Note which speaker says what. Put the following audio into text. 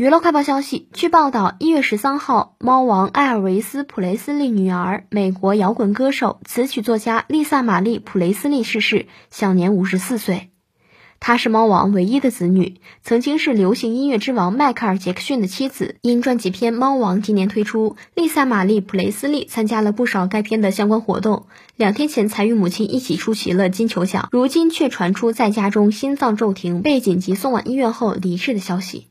Speaker 1: 娱乐快报消息，据报道，一月十三号，猫王艾尔维斯·普雷斯利女儿、美国摇滚歌手、词曲作家丽萨玛丽·普雷斯利逝世，享年五十四岁。她是猫王唯一的子女，曾经是流行音乐之王迈克尔·杰克逊的妻子。因专辑片《猫王》今年推出，丽萨玛丽·普雷斯利参加了不少该片的相关活动。两天前才与母亲一起出席了金球奖，如今却传出在家中心脏骤停，被紧急送往医院后离世的消息。